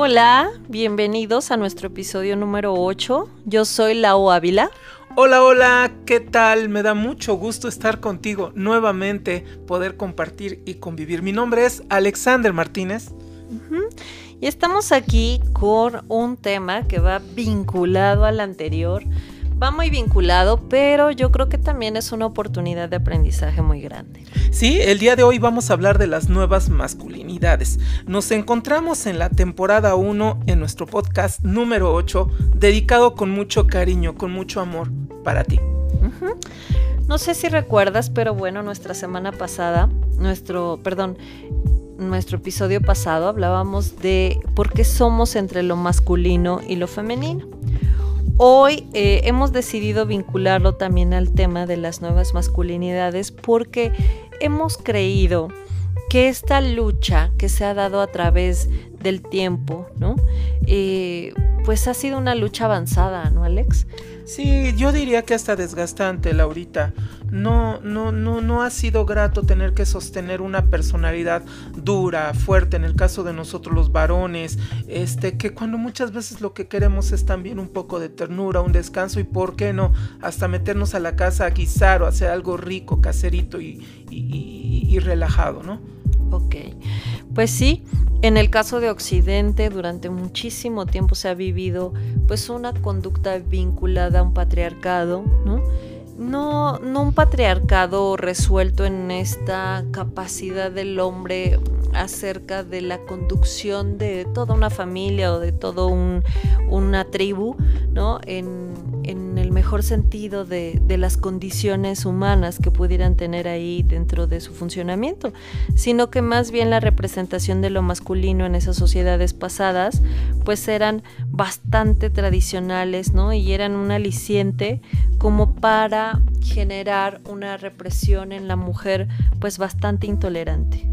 Hola, bienvenidos a nuestro episodio número 8. Yo soy Lau Ávila. Hola, hola, ¿qué tal? Me da mucho gusto estar contigo nuevamente, poder compartir y convivir. Mi nombre es Alexander Martínez. Y estamos aquí con un tema que va vinculado al anterior. Va muy vinculado, pero yo creo que también es una oportunidad de aprendizaje muy grande. Sí, el día de hoy vamos a hablar de las nuevas masculinidades. Nos encontramos en la temporada 1 en nuestro podcast número 8, dedicado con mucho cariño, con mucho amor para ti. No sé si recuerdas, pero bueno, nuestra semana pasada, nuestro, perdón, nuestro episodio pasado hablábamos de por qué somos entre lo masculino y lo femenino. Hoy eh, hemos decidido vincularlo también al tema de las nuevas masculinidades porque hemos creído que esta lucha que se ha dado a través del tiempo, ¿no? Eh, pues ha sido una lucha avanzada, ¿no, Alex? Sí, yo diría que hasta desgastante, Laurita. No, no, no, no ha sido grato tener que sostener una personalidad dura, fuerte, en el caso de nosotros los varones, este, que cuando muchas veces lo que queremos es también un poco de ternura, un descanso y por qué no, hasta meternos a la casa a guisar o hacer algo rico, caserito y, y relajado, ¿no? Ok, pues sí, en el caso de Occidente, durante muchísimo tiempo se ha vivido pues una conducta vinculada a un patriarcado, ¿no? No, no un patriarcado resuelto en esta capacidad del hombre acerca de la conducción de toda una familia o de toda un, una tribu, ¿no? En, en el mejor sentido de, las condiciones humanas que pudieran tener ahí dentro de su funcionamiento, sino que más bien la representación de lo masculino en esas sociedades pasadas, pues eran bastante tradicionales, ¿no? Y eran un aliciente como para generar una represión en la mujer, pues bastante intolerante.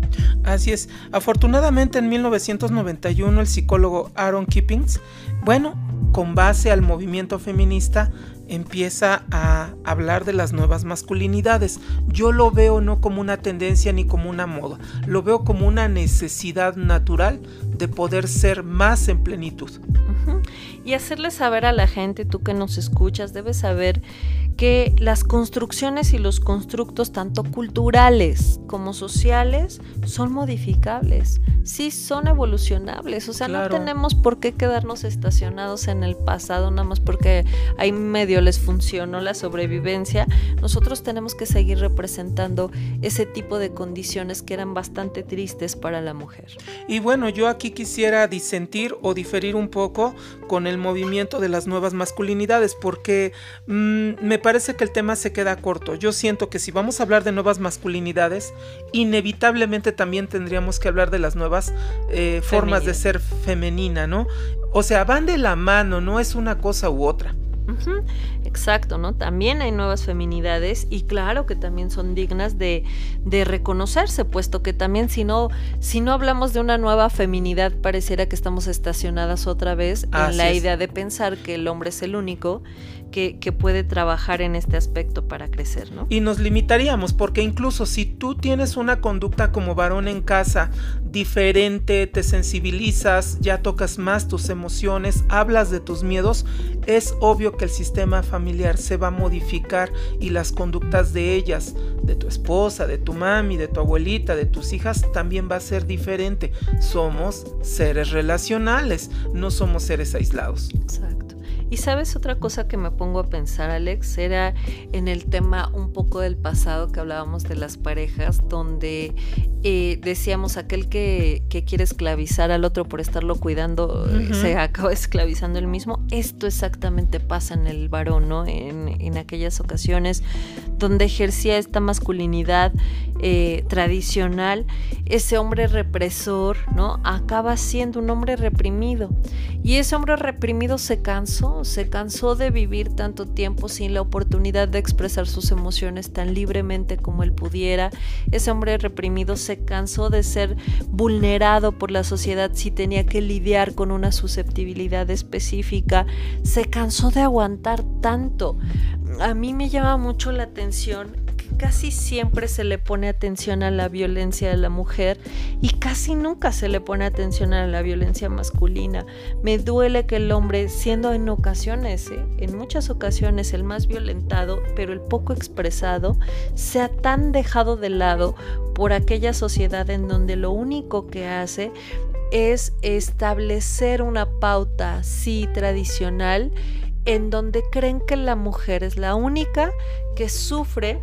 Así es. Afortunadamente en 1991 el psicólogo Aaron Kippings, bueno, con base al movimiento feminista, empieza a hablar de las nuevas masculinidades. Yo lo veo no como una tendencia ni como una moda, lo veo como una necesidad natural de poder ser más en plenitud. Y hacerle saber a la gente, tú que nos escuchas, debes saber que las construcciones y los constructos, tanto culturales como sociales, son modificables, sí son evolucionables, o sea, no tenemos por qué quedarnos estacionados en el pasado nada más porque ahí medio les funcionó la sobrevivencia, nosotros tenemos que seguir representando ese tipo de condiciones que eran bastante tristes para la mujer. Y bueno, yo aquí quisiera disentir o diferir un poco con el movimiento de las nuevas masculinidades, porque mmm, me parece que el tema se queda corto. Yo siento que si vamos a hablar de nuevas masculinidades, inevitablemente también tendríamos que hablar de las nuevas eh, formas de ser femenina, ¿no? O sea, van de la mano, no es una cosa u otra. Exacto, ¿no? También hay nuevas feminidades y claro que también son dignas de, de, reconocerse, puesto que también si no, si no hablamos de una nueva feminidad, pareciera que estamos estacionadas otra vez en la idea de pensar que el hombre es el único que, puede trabajar en este aspecto para crecer, ¿no? Y nos limitaríamos, porque incluso si tú tienes una conducta como varón en casa diferente, te sensibilizas, ya tocas más tus emociones, hablas de tus miedos, es obvio que el sistema familiar se va a modificar y las conductas de ellas, de tu esposa, de tu mami, de tu abuelita, de tus hijas, también va a ser diferente. Somos seres relacionales, no somos seres aislados. Exacto. Y sabes otra cosa que me pongo a pensar, Alex, era en el tema un poco del pasado que hablábamos de las parejas, donde eh, decíamos aquel que, quiere esclavizar al otro por estarlo cuidando, se acaba esclavizando el mismo. Esto exactamente pasa en el varón, ¿no? En, en aquellas ocasiones donde ejercía esta masculinidad eh, tradicional, ese hombre represor, ¿no? Acaba siendo un hombre reprimido. Y ese hombre reprimido se cansó, se cansó de vivir tanto tiempo sin la oportunidad de expresar sus emociones tan libremente como él pudiera. Ese hombre reprimido se cansó de ser vulnerado por la sociedad si tenía que lidiar con una susceptibilidad específica. Se cansó de aguantar tanto. A mí me llama mucho la atención casi siempre se le pone atención a la violencia de la mujer y casi nunca se le pone atención a la violencia masculina. Me duele que el hombre, siendo en ocasiones, ¿eh? en muchas ocasiones el más violentado, pero el poco expresado, sea tan dejado de lado por aquella sociedad en donde lo único que hace es establecer una pauta, sí, tradicional, en donde creen que la mujer es la única que sufre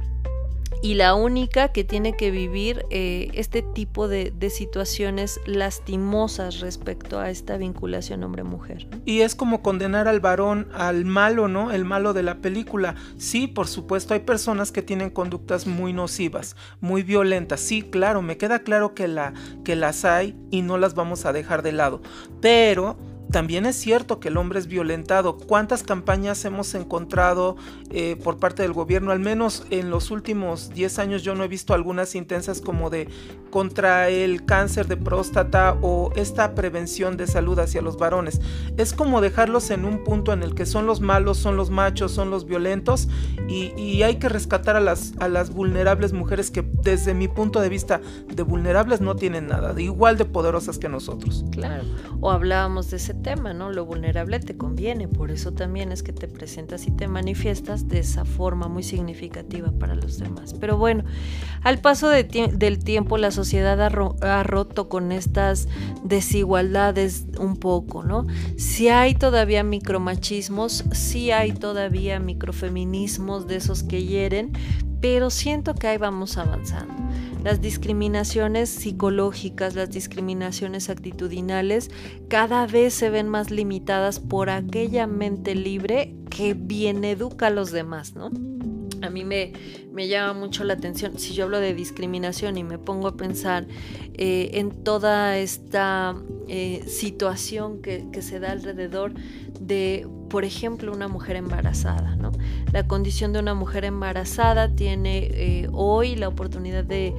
y la única que tiene que vivir eh, este tipo de, situaciones lastimosas respecto a esta vinculación hombre-mujer. Y es como condenar al varón al malo, ¿no? El malo de la película. Sí, por supuesto, hay personas que tienen conductas muy nocivas, muy violentas. Sí, claro, me queda claro que, la, que las hay y no las vamos a dejar de lado. Pero también es cierto que el hombre es violentado. ¿Cuántas campañas hemos encontrado eh, por parte del gobierno? Al menos en los últimos 10 años yo no he visto algunas intensas como de contra el cáncer de próstata o esta prevención de salud hacia los varones. Es como dejarlos en un punto en el que son los malos, son los machos, son los violentos y, hay que rescatar a las, vulnerables mujeres que desde mi punto de vista de vulnerables no tienen nada, de igual de poderosas que nosotros. Claro, o hablábamos de ese tema, ¿no? Lo vulnerable te conviene, por eso también es que te presentas y te manifiestas de esa forma muy significativa para los demás. Pero bueno, al paso del tiempo la sociedad ha, roto con estas desigualdades un poco, ¿no? Si hay todavía micromachismos, si hay todavía microfeminismos de esos que hieren, pero siento que ahí vamos avanzando. Las discriminaciones psicológicas, las discriminaciones actitudinales cada vez se ven más limitadas por aquella mente libre que bien educa a los demás, ¿no? A mí me, me llama mucho la atención, si yo hablo de discriminación y me pongo a pensar eh, en toda esta eh, situación que, que se da alrededor de, por ejemplo, una mujer embarazada. ¿no? La condición de una mujer embarazada tiene eh, hoy la oportunidad de,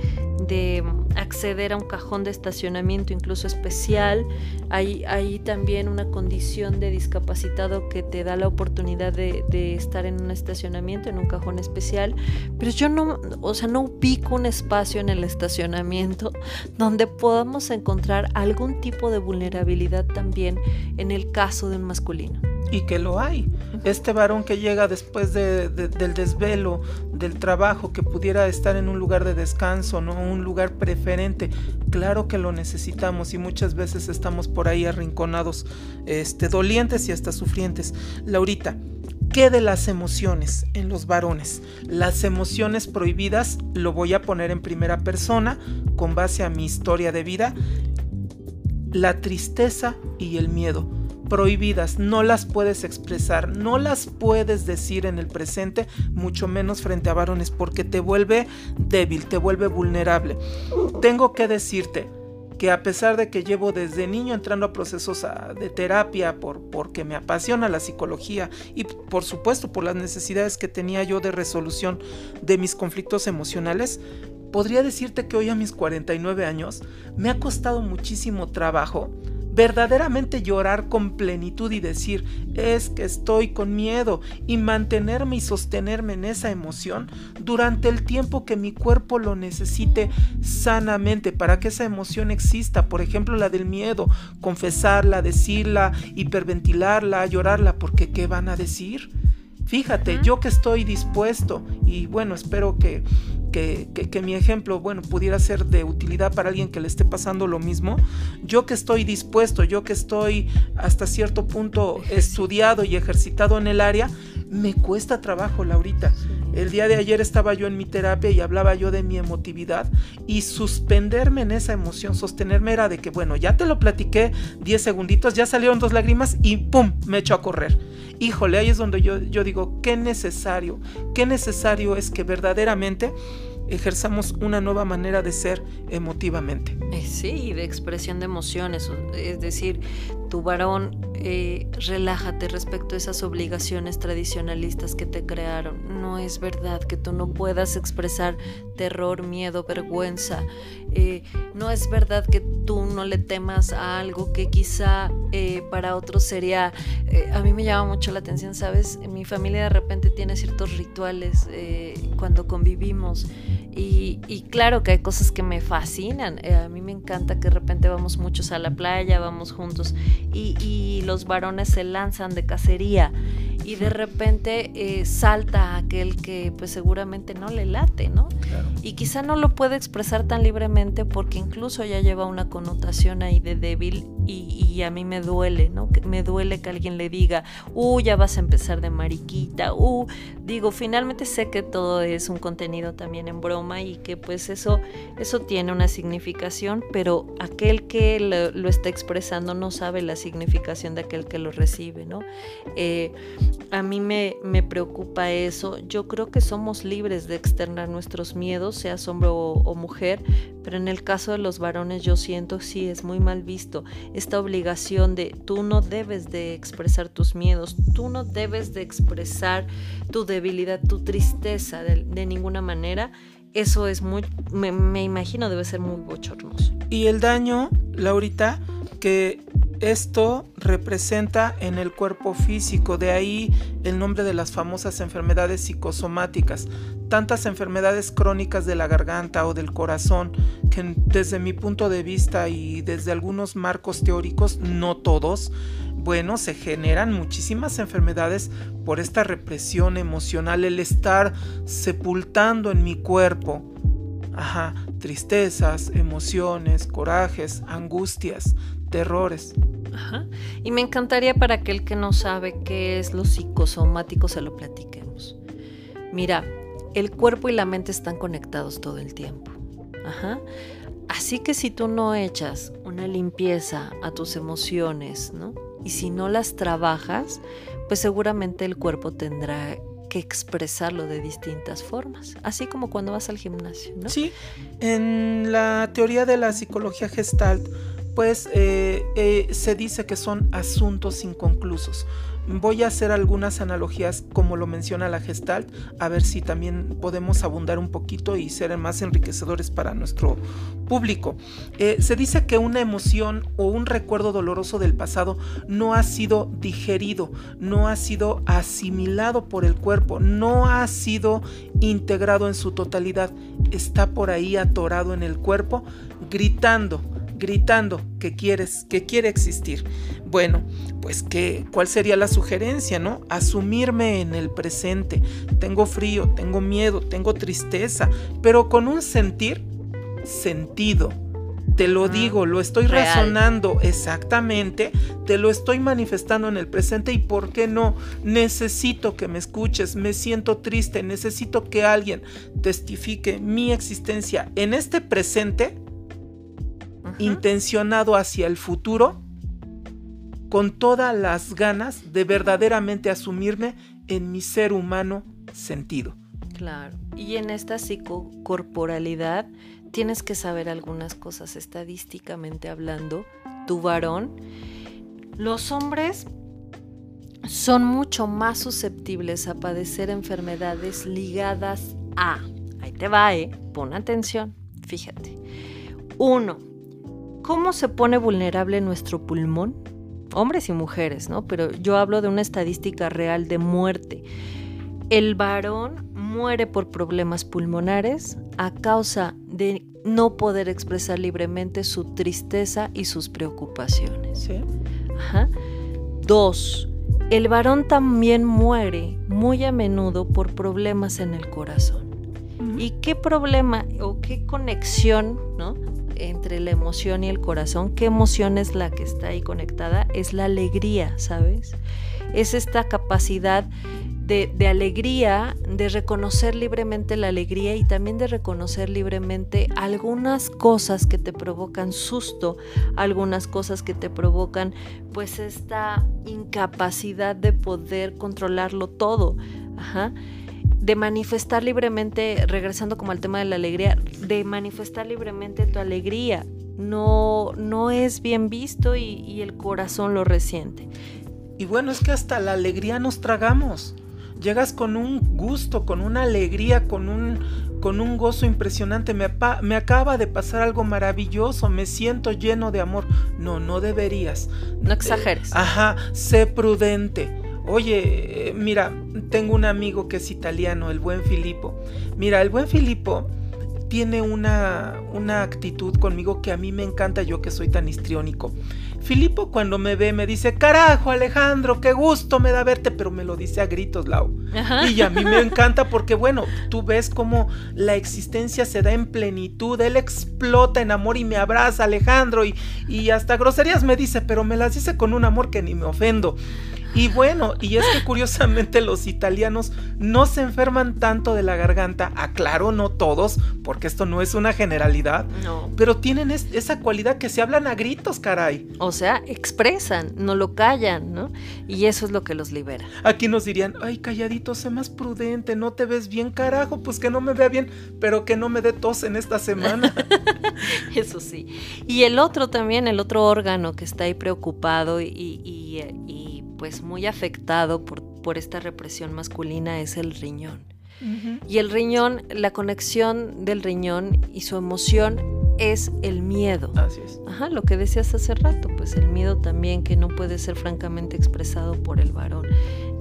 acceder a un cajón de estacionamiento incluso especial. Hay, hay, también una condición de discapacitado que te da la oportunidad de, de, estar en un estacionamiento, en un cajón especial. Pero yo no, o sea, no ubico un espacio en el estacionamiento donde podamos encontrar algún tipo de vulnerabilidad también en el caso de un masculino y que lo hay. Este varón que llega después del desvelo, del trabajo, que pudiera estar en un lugar de descanso, ¿no? Un lugar preferente, claro que lo necesitamos y muchas veces estamos por ahí arrinconados, este, dolientes y hasta sufrientes. Laurita, ¿Qué de las emociones en los varones? Las emociones prohibidas lo voy a poner en primera persona con base a mi historia de vida. La tristeza y el miedo prohibidas, no las puedes expresar, no las puedes decir en el presente, mucho menos frente a varones, porque te vuelve débil, te vuelve vulnerable. Tengo que decirte que a pesar de que llevo desde niño entrando a procesos ah, de terapia por, porque me apasiona la psicología y por supuesto por las necesidades que tenía yo de resolución de mis conflictos emocionales, podría decirte que hoy a mis 49 años me ha costado muchísimo trabajo verdaderamente llorar con plenitud y decir, es que estoy con miedo y mantenerme y sostenerme en esa emoción durante el tiempo que mi cuerpo lo necesite sanamente para que esa emoción exista, por ejemplo la del miedo, confesarla, decirla, hiperventilarla, llorarla, porque ¿qué van a decir? Fíjate, yo que estoy dispuesto y bueno, espero que que, mi ejemplo, bueno, pudiera ser de utilidad para alguien que le esté pasando lo mismo, yo que estoy dispuesto, yo que estoy hasta cierto punto estudiado y ejercitado en el área, me cuesta trabajo, Laurita. El día de ayer estaba yo en mi terapia y hablaba yo de mi emotividad y suspenderme en esa emoción, sostenerme era de que, bueno, ya te lo platiqué 10 segunditos, ya salieron dos lágrimas y ¡pum! me echo a correr. Híjole, ahí es donde yo, yo digo, qué necesario, qué necesario es que verdaderamente ejerzamos una nueva manera de ser emotivamente. Eh, sí, de expresión de emociones, es decir, tu varón, eh, relájate respecto a esas obligaciones tradicionalistas que te crearon. No es verdad que tú no puedas expresar terror, miedo, vergüenza. Eh, no es verdad que tú no le temas a algo que quizá eh, para otros sería... a mí me llama mucho la atención, ¿sabes? Mi familia de repente tiene ciertos rituales cuando convivimos. Y, claro que hay cosas que me fascinan. a mí me encanta que de repente vamos muchos a la playa, vamos juntos y, y los varones se lanzan de cacería y de repente eh, salta aquel que pues seguramente no le late, ¿no? Y quizá no lo puede expresar tan libremente porque incluso ya lleva una connotación ahí de débil y, a mí me duele, ¿no? Me duele que alguien le diga, uh, ya vas a empezar de mariquita, uh, digo, finalmente sé que todo es un contenido también en broma y que pues eso, eso tiene una significación, pero aquel que lo, está expresando no sabe la significación de aquel que lo recibe, ¿no? Eh, a mí me, me, preocupa eso. Yo creo que somos libres de externar nuestros miedos, sea hombre o, mujer, pero en el caso de los varones yo siento sí es muy mal visto esta obligación de tú no debes de expresar tus miedos, tú no debes de expresar tu debilidad, tu tristeza de, ninguna manera. Eso es muy, me, me imagino debe ser muy bochornoso. Y el daño, Laurita, que esto representa en el cuerpo físico, de ahí el nombre de las famosas enfermedades psicosomáticas, tantas enfermedades crónicas de la garganta o del corazón, que desde mi punto de vista y desde algunos marcos teóricos, no todos, bueno, se generan muchísimas enfermedades por esta represión emocional, el estar sepultando en mi cuerpo. Ajá, tristezas, emociones, corajes, angustias, terrores. Y me encantaría para aquel que no sabe qué es lo psicosomático se lo platiquemos. Mira, el cuerpo y la mente están conectados todo el tiempo. Ajá. Así que si tú no echas una limpieza a tus emociones, ¿no? Y si no las trabajas, pues seguramente el cuerpo tendrá que expresarlo de distintas formas, así como cuando vas al gimnasio, ¿no? Sí, en la teoría de la psicología gestalt, pues eh, eh, se dice que son asuntos inconclusos. Voy a hacer algunas analogías como lo menciona la Gestalt, a ver si también podemos abundar un poquito y ser más enriquecedores para nuestro público. Eh, se dice que una emoción o un recuerdo doloroso del pasado no ha sido digerido, no ha sido asimilado por el cuerpo, no ha sido integrado en su totalidad, está por ahí atorado en el cuerpo, gritando gritando que quieres, que quiere existir. Bueno, pues que, ¿cuál sería la sugerencia, no? Asumirme en el presente. Tengo frío, tengo miedo, tengo tristeza, pero con un sentir sentido. Te lo digo, lo estoy razonando exactamente, te lo estoy manifestando en el presente y por qué no, necesito que me escuches, me siento triste, necesito que alguien testifique mi existencia en este presente intencionado hacia el futuro, con todas las ganas de verdaderamente asumirme en mi ser humano sentido. Claro, y en esta psicocorporalidad tienes que saber algunas cosas estadísticamente hablando. Tu varón, los hombres son mucho más susceptibles a padecer enfermedades ligadas a, ahí te va, eh, pon atención, fíjate. Uno, ¿Cómo se pone vulnerable nuestro pulmón? Hombres y mujeres, ¿no? Pero yo hablo de una estadística real de muerte. El varón muere por problemas pulmonares a causa de no poder expresar libremente su tristeza y sus preocupaciones. ¿Sí? Ajá. Dos, el varón también muere muy a menudo por problemas en el corazón. ¿Y qué problema o qué conexión, ¿no? Entre la emoción y el corazón, ¿qué emoción es la que está ahí conectada? Es la alegría, ¿sabes? Es esta capacidad de, alegría, de reconocer libremente la alegría y también de reconocer libremente algunas cosas que te provocan susto, algunas cosas que te provocan pues esta incapacidad de poder controlarlo todo. Ajá de manifestar libremente, regresando como al tema de la alegría, de manifestar libremente tu alegría. no, no es bien visto y, y el corazón lo resiente. Y bueno, es que hasta la alegría nos tragamos. Llegas con un gusto, con una alegría, con un, con un gozo impresionante. Me, me, acaba de pasar algo maravilloso, me siento lleno de amor. No, no deberías. No exageres. Eh, ajá, sé prudente. Oye, eh, mira, tengo un amigo que es italiano, el buen Filippo. Mira, el buen Filippo tiene una, una actitud conmigo que a mí me encanta, yo que soy tan histriónico. Filipo cuando me ve me dice, carajo Alejandro, qué gusto me da verte, pero me lo dice a gritos, Lau. Y a mí me encanta porque, bueno, tú ves cómo la existencia se da en plenitud, él explota en amor y me abraza, Alejandro, y, y hasta groserías me dice, pero me las dice con un amor que ni me ofendo. Y bueno, y es que curiosamente los italianos no se enferman tanto de la garganta, aclaro, no todos, porque esto no es una generalidad, no. pero tienen esa cualidad que se hablan a gritos, caray. O sea, expresan, no lo callan, ¿no? Y eso es lo que los libera. Aquí nos dirían, ay, calladito, sé más prudente, no te ves bien, carajo, pues que no me vea bien, pero que no me dé tos en esta semana. eso sí. Y el otro también, el otro órgano que está ahí preocupado y, y, y pues muy afectado por, por esta represión masculina es el riñón. Y el riñón, la conexión del riñón y su emoción es el miedo. Así es. Ajá, lo que decías hace rato, pues el miedo también que no puede ser francamente expresado por el varón.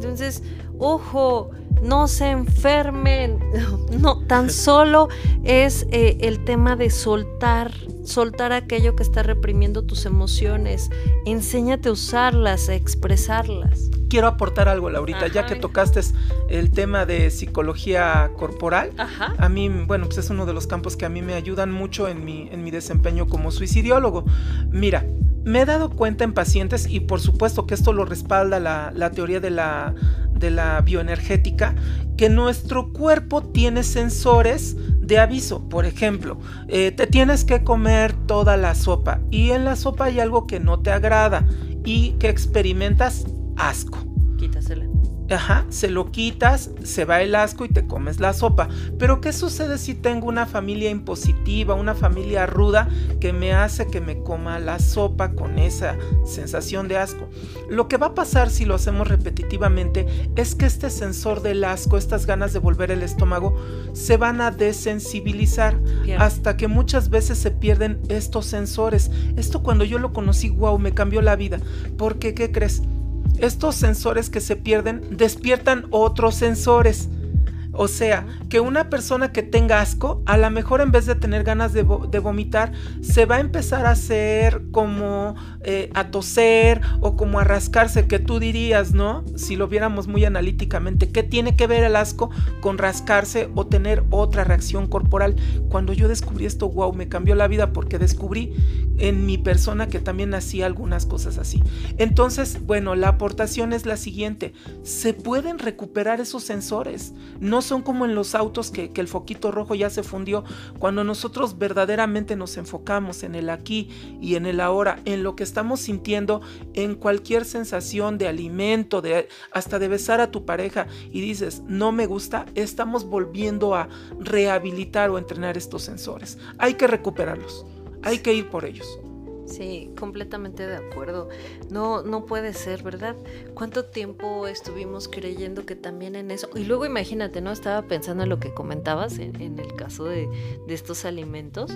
Entonces, ojo, no se enfermen. No, tan solo es eh, el tema de soltar, soltar aquello que está reprimiendo tus emociones. Enséñate a usarlas, a expresarlas. Quiero aportar algo, Laurita, ya que tocaste el tema de psicología corporal. Ajá. A mí, bueno, pues es uno de los campos que a mí me ayudan mucho en mi, en mi desempeño como suicidiólogo. Mira, me he dado cuenta en pacientes, y por supuesto que esto lo respalda la, teoría de la de la bioenergética que nuestro cuerpo tiene sensores de aviso. Por ejemplo, eh, te tienes que comer toda la sopa y en la sopa hay algo que no te agrada y que experimentas asco. Quítasela. Ajá, se lo quitas, se va el asco y te comes la sopa. Pero ¿qué sucede si tengo una familia impositiva, una familia ruda que me hace que me coma la sopa con esa sensación de asco? Lo que va a pasar si lo hacemos repetitivamente es que este sensor del asco, estas ganas de volver el estómago, se van a desensibilizar hasta que muchas veces se pierden estos sensores. Esto cuando yo lo conocí, wow, me cambió la vida. Porque, ¿qué crees? Estos sensores que se pierden despiertan otros sensores. O sea, que una persona que tenga asco, a lo mejor en vez de tener ganas de, vomitar, se va a empezar a hacer como eh, a toser o como a rascarse, que tú dirías, ¿no? Si lo viéramos muy analíticamente, ¿qué tiene que ver el asco con rascarse o tener otra reacción corporal? Cuando yo descubrí esto, wow, me cambió la vida porque descubrí en mi persona que también hacía algunas cosas así. Entonces, bueno, la aportación es la siguiente, se pueden recuperar esos sensores, no son como en los autos que, el foquito rojo ya se fundió. Cuando nosotros verdaderamente nos enfocamos en el aquí y en el ahora, en lo que estamos sintiendo, en cualquier sensación de alimento, de, hasta de besar a tu pareja y dices, no me gusta, estamos volviendo a rehabilitar o entrenar estos sensores. Hay que recuperarlos, hay que ir por ellos. Sí, completamente de acuerdo. No, no puede ser, ¿verdad? ¿Cuánto tiempo estuvimos creyendo que también en eso? Y luego imagínate, ¿no? Estaba pensando en lo que comentabas en, el caso de, estos alimentos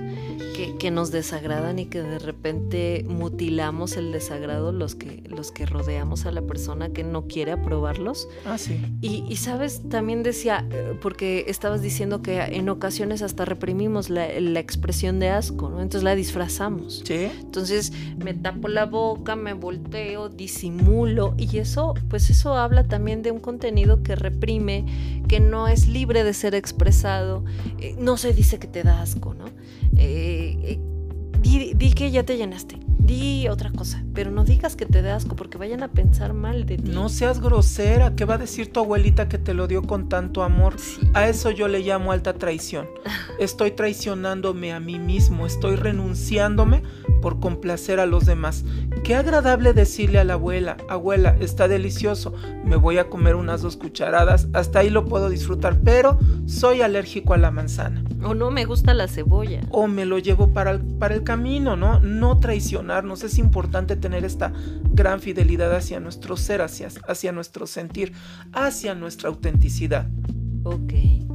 que, que, nos desagradan y que de repente mutilamos el desagrado los que, los que rodeamos a la persona que no quiere aprobarlos. Ah, sí. Y, y sabes, también decía, eh, porque estabas diciendo que en ocasiones hasta reprimimos la, la expresión de asco, ¿no? Entonces la disfrazamos. Sí. Entonces me tapo la boca, me volteo, disimulo y eso, pues eso habla también de un contenido que reprime, que no es libre de ser expresado. Eh, no se dice que te da asco, ¿no? Eh, eh, di, di que ya te llenaste di otra cosa, pero no digas que te da asco porque vayan a pensar mal de ti. No seas grosera, ¿qué va a decir tu abuelita que te lo dio con tanto amor? A eso yo le llamo alta traición. Estoy traicionándome a mí mismo, estoy renunciándome por complacer a los demás. Qué agradable decirle a la abuela, abuela, está delicioso, me voy a comer unas dos cucharadas, hasta ahí lo puedo disfrutar, pero soy alérgico a la manzana. O no me gusta la cebolla. O me lo llevo para el, para el camino, ¿no? No traicionarnos. Es importante tener esta gran fidelidad hacia nuestro ser, hacia, hacia nuestro sentir, hacia nuestra autenticidad. Ok.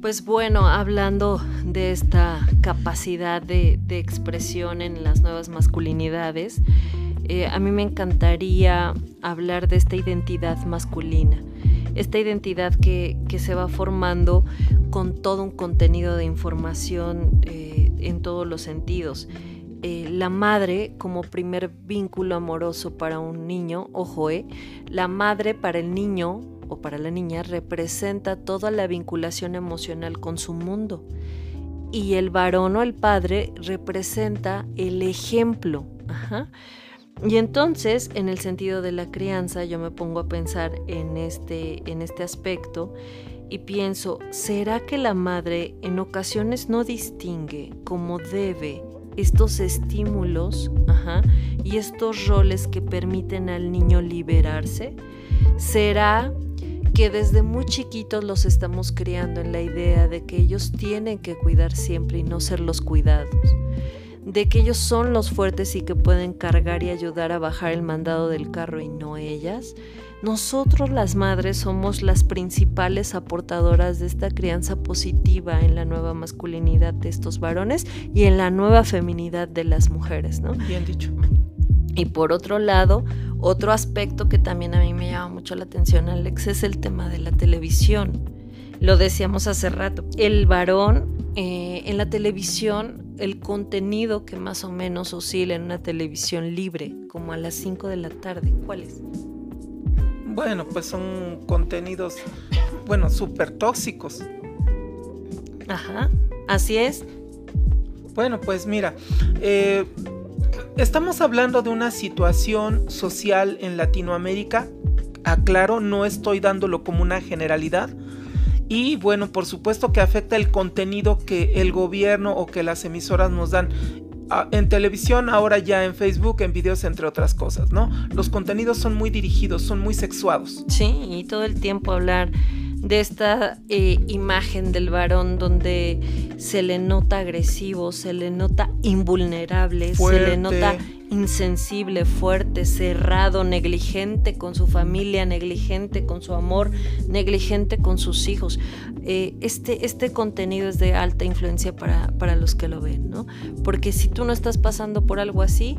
Pues bueno, hablando de esta capacidad de, expresión en las nuevas masculinidades, eh, a mí me encantaría hablar de esta identidad masculina, esta identidad que, se va formando con todo un contenido de información eh, en todos los sentidos. Eh, la madre como primer vínculo amoroso para un niño, ojo, la madre para el niño o para la niña representa toda la vinculación emocional con su mundo. Y el varón o el padre representa el ejemplo. Y entonces, en el sentido de la crianza, yo me pongo a pensar en este, en este aspecto y pienso, ¿será que la madre en ocasiones no distingue como debe estos estímulos y estos roles que permiten al niño liberarse? ¿Será que desde muy chiquitos los estamos criando en la idea de que ellos tienen que cuidar siempre y no ser los cuidados, de que ellos son los fuertes y que pueden cargar y ayudar a bajar el mandado del carro y no ellas, nosotros las madres somos las principales aportadoras de esta crianza positiva en la nueva masculinidad de estos varones y en la nueva feminidad de las mujeres, ¿no? Bien dicho. Y por otro lado, otro aspecto que también a mí me llama mucho la atención, Alex, es el tema de la televisión. Lo decíamos hace rato. El varón eh, en la televisión, el contenido que más o menos oscila en una televisión libre, como a las 5 de la tarde, ¿cuál es? Bueno, pues son contenidos, bueno, súper tóxicos. Ajá, así es. Bueno, pues mira, eh, Estamos hablando de una situación social en Latinoamérica. Aclaro, no estoy dándolo como una generalidad. Y bueno, por supuesto que afecta el contenido que el gobierno o que las emisoras nos dan en televisión, ahora ya en Facebook, en videos, entre otras cosas, ¿no? Los contenidos son muy dirigidos, son muy sexuados. Sí, y todo el tiempo hablar de esta eh, imagen del varón donde se le nota agresivo, se le nota invulnerable, se le nota insensible, fuerte, cerrado, negligente con su familia, negligente con su amor, negligente con sus hijos. Eh, este, este contenido es de alta influencia para, para los que lo ven, ¿no? Porque si tú no estás pasando por algo así,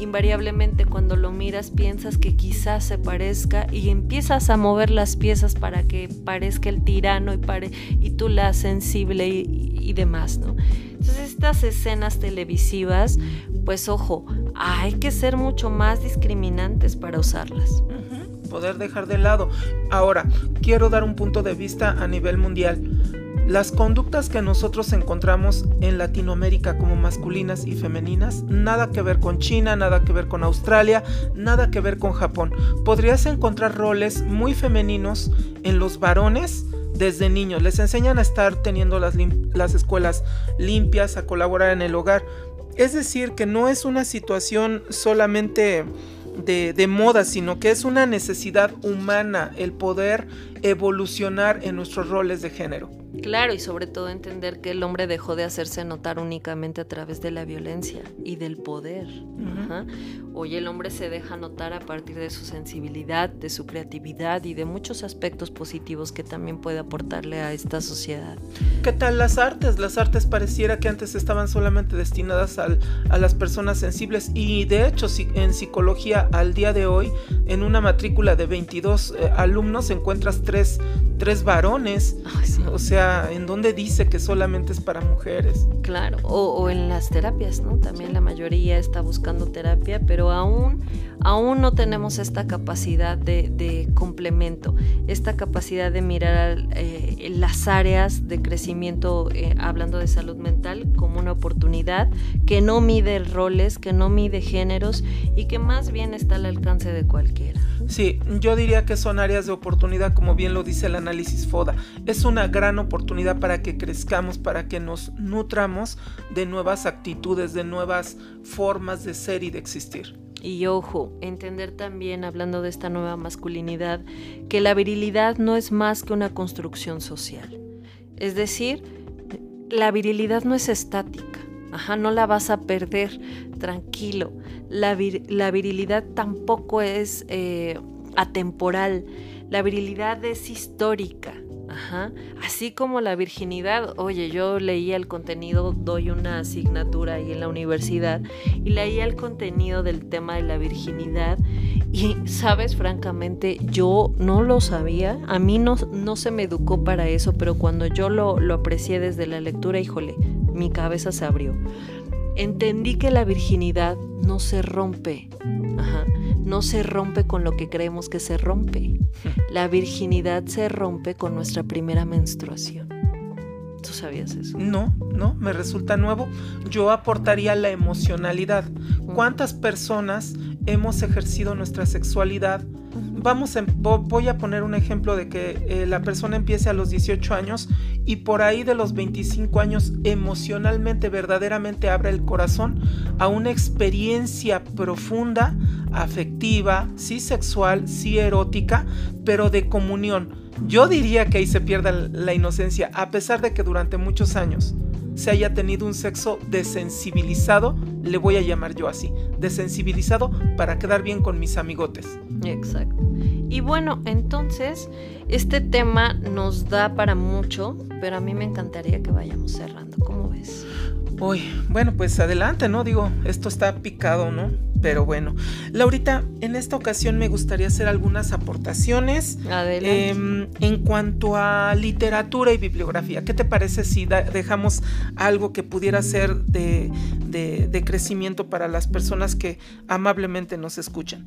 invariablemente cuando lo miras piensas que quizás se parezca y empiezas a mover las piezas para que parezca el tirano y, pare, y tú la sensible y, y demás, ¿no? Entonces estas escenas televisivas, pues ojo, hay que ser mucho más discriminantes para usarlas. Poder dejar de lado. Ahora, quiero dar un punto de vista a nivel mundial. Las conductas que nosotros encontramos en Latinoamérica como masculinas y femeninas, nada que ver con China, nada que ver con Australia, nada que ver con Japón. Podrías encontrar roles muy femeninos en los varones desde niños. Les enseñan a estar teniendo las, las escuelas limpias, a colaborar en el hogar. Es decir, que no es una situación solamente de, moda, sino que es una necesidad humana el poder evolucionar en nuestros roles de género. Claro, y sobre todo entender que el hombre dejó de hacerse notar únicamente a través de la violencia y del poder. Hoy el hombre se deja notar a partir de su sensibilidad, de su creatividad y de muchos aspectos positivos que también puede aportarle a esta sociedad. ¿Qué tal las artes? Las artes pareciera que antes estaban solamente destinadas a las personas sensibles y de hecho en psicología al día de hoy en una matrícula de 22 eh, alumnos encuentras tres, tres varones. O sea, ¿en dónde dice que solamente es para mujeres? Claro, o, en las terapias, ¿no? También la mayoría está buscando terapia, pero aún, aún no tenemos esta capacidad de, complemento, esta capacidad de mirar eh, las áreas de crecimiento, eh, hablando de salud mental, como una oportunidad que no mide roles, que no mide géneros y que más bien está al alcance de cualquiera. Sí, yo diría que son áreas de oportunidad, como bien lo dice el análisis FODA. Es una gran oportunidad para que crezcamos, para que nos nutramos de nuevas actitudes, de nuevas formas de ser y de existir. Y ojo, entender también, hablando de esta nueva masculinidad, que la virilidad no es más que una construcción social. Es decir, la virilidad no es estática. Ajá, no la vas a perder, tranquilo. La, virilidad tampoco es eh, atemporal. La virilidad es histórica. Ajá. Así como la virginidad, oye, yo leía el contenido, doy una asignatura ahí en la universidad y leía el contenido del tema de la virginidad y, sabes, francamente, yo no lo sabía, a mí no, no se me educó para eso, pero cuando yo lo, lo aprecié desde la lectura, híjole, mi cabeza se abrió. Entendí que la virginidad no se rompe, no se rompe con lo que creemos que se rompe. La virginidad se rompe con nuestra primera menstruación. ¿Tú sabías eso? No, no, me resulta nuevo. Yo aportaría la emocionalidad. ¿Cuántas personas hemos ejercido nuestra sexualidad vamos voy a poner un ejemplo de que eh, la persona empiece a los 18 años y por ahí de los 25 años emocionalmente, verdaderamente abre el corazón a una experiencia profunda, afectiva, sí sexual, sí erótica, pero de comunión. Yo diría que ahí se pierde la inocencia, a pesar de que durante muchos años se haya tenido un sexo desensibilizado, le voy a llamar yo así, desensibilizado para quedar bien con mis amigotes. Exacto. Y bueno, entonces, este tema nos da para mucho, pero a mí me encantaría que vayamos cerrando. ¿Cómo ves? Uy, bueno, pues adelante, ¿no? Digo, esto está picado, ¿no? Pero bueno, Laurita, en esta ocasión me gustaría hacer algunas aportaciones em, en cuanto a literatura y bibliografía. ¿Qué te parece si dejamos algo que pudiera ser de, crecimiento para las personas que amablemente nos escuchan?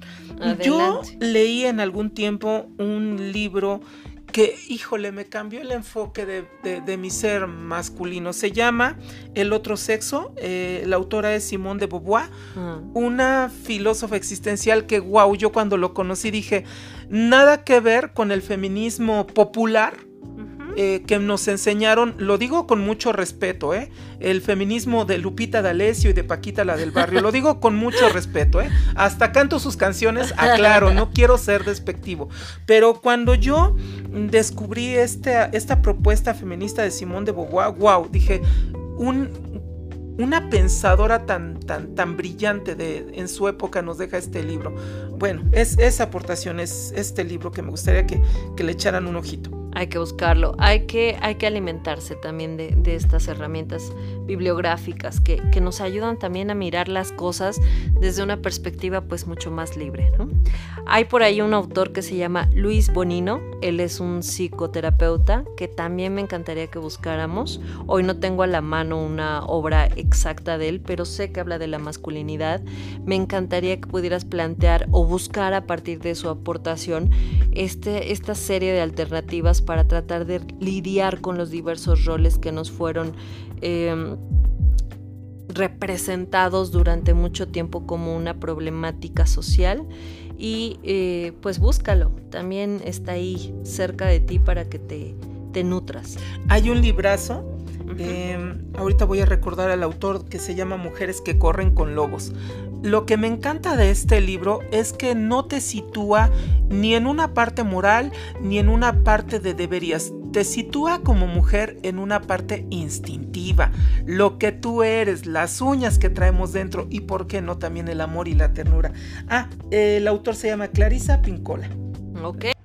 Yo leí en algún tiempo un libro que, híjole, me cambió el enfoque de, mi ser masculino. Se llama El otro sexo. Eh, la autora es Simone de Beauvoir, una filósofa existencial que, wow, yo cuando lo conocí dije, nada que ver con el feminismo popular eh, que nos enseñaron, lo digo con mucho respeto, ¿eh? el feminismo de Lupita D'Alessio y de Paquita la del barrio, lo digo con mucho respeto, ¿eh? hasta canto sus canciones, aclaro, no quiero ser despectivo, pero cuando yo descubrí este, esta propuesta feminista de Simón de Beauvoir, wow, dije, un, una pensadora tan, tan, tan brillante de, en su época nos deja este libro. Bueno, es esa aportación, es este libro que me gustaría que le echaran un ojito hay que buscarlo, hay que, hay que alimentarse también de, estas herramientas bibliográficas que, nos ayudan también a mirar las cosas desde una perspectiva pues mucho más libre. Hay por ahí un autor que se llama Luis Bonino, él es un psicoterapeuta que también me encantaría que buscáramos. Hoy no tengo a la mano una obra exacta de él, pero sé que habla de la masculinidad. Me encantaría que pudieras plantear o buscar a partir de su aportación este, esta serie de alternativas para tratar de lidiar con los diversos roles que nos fueron em, representados durante mucho tiempo como una problemática social y eh, pues búscalo, también está ahí cerca de ti para que te, te nutras. Hay un librazo em, ahorita voy a recordar al autor que se llama Mujeres que corren con lobos. Lo que me encanta de este libro es que no te sitúa ni en una parte moral ni en una parte de deberías. Te sitúa como mujer en una parte instintiva, lo que tú eres, las uñas que traemos dentro y por qué no también el amor y la ternura. Ah, el autor se llama Clarisa Pincola. Ok.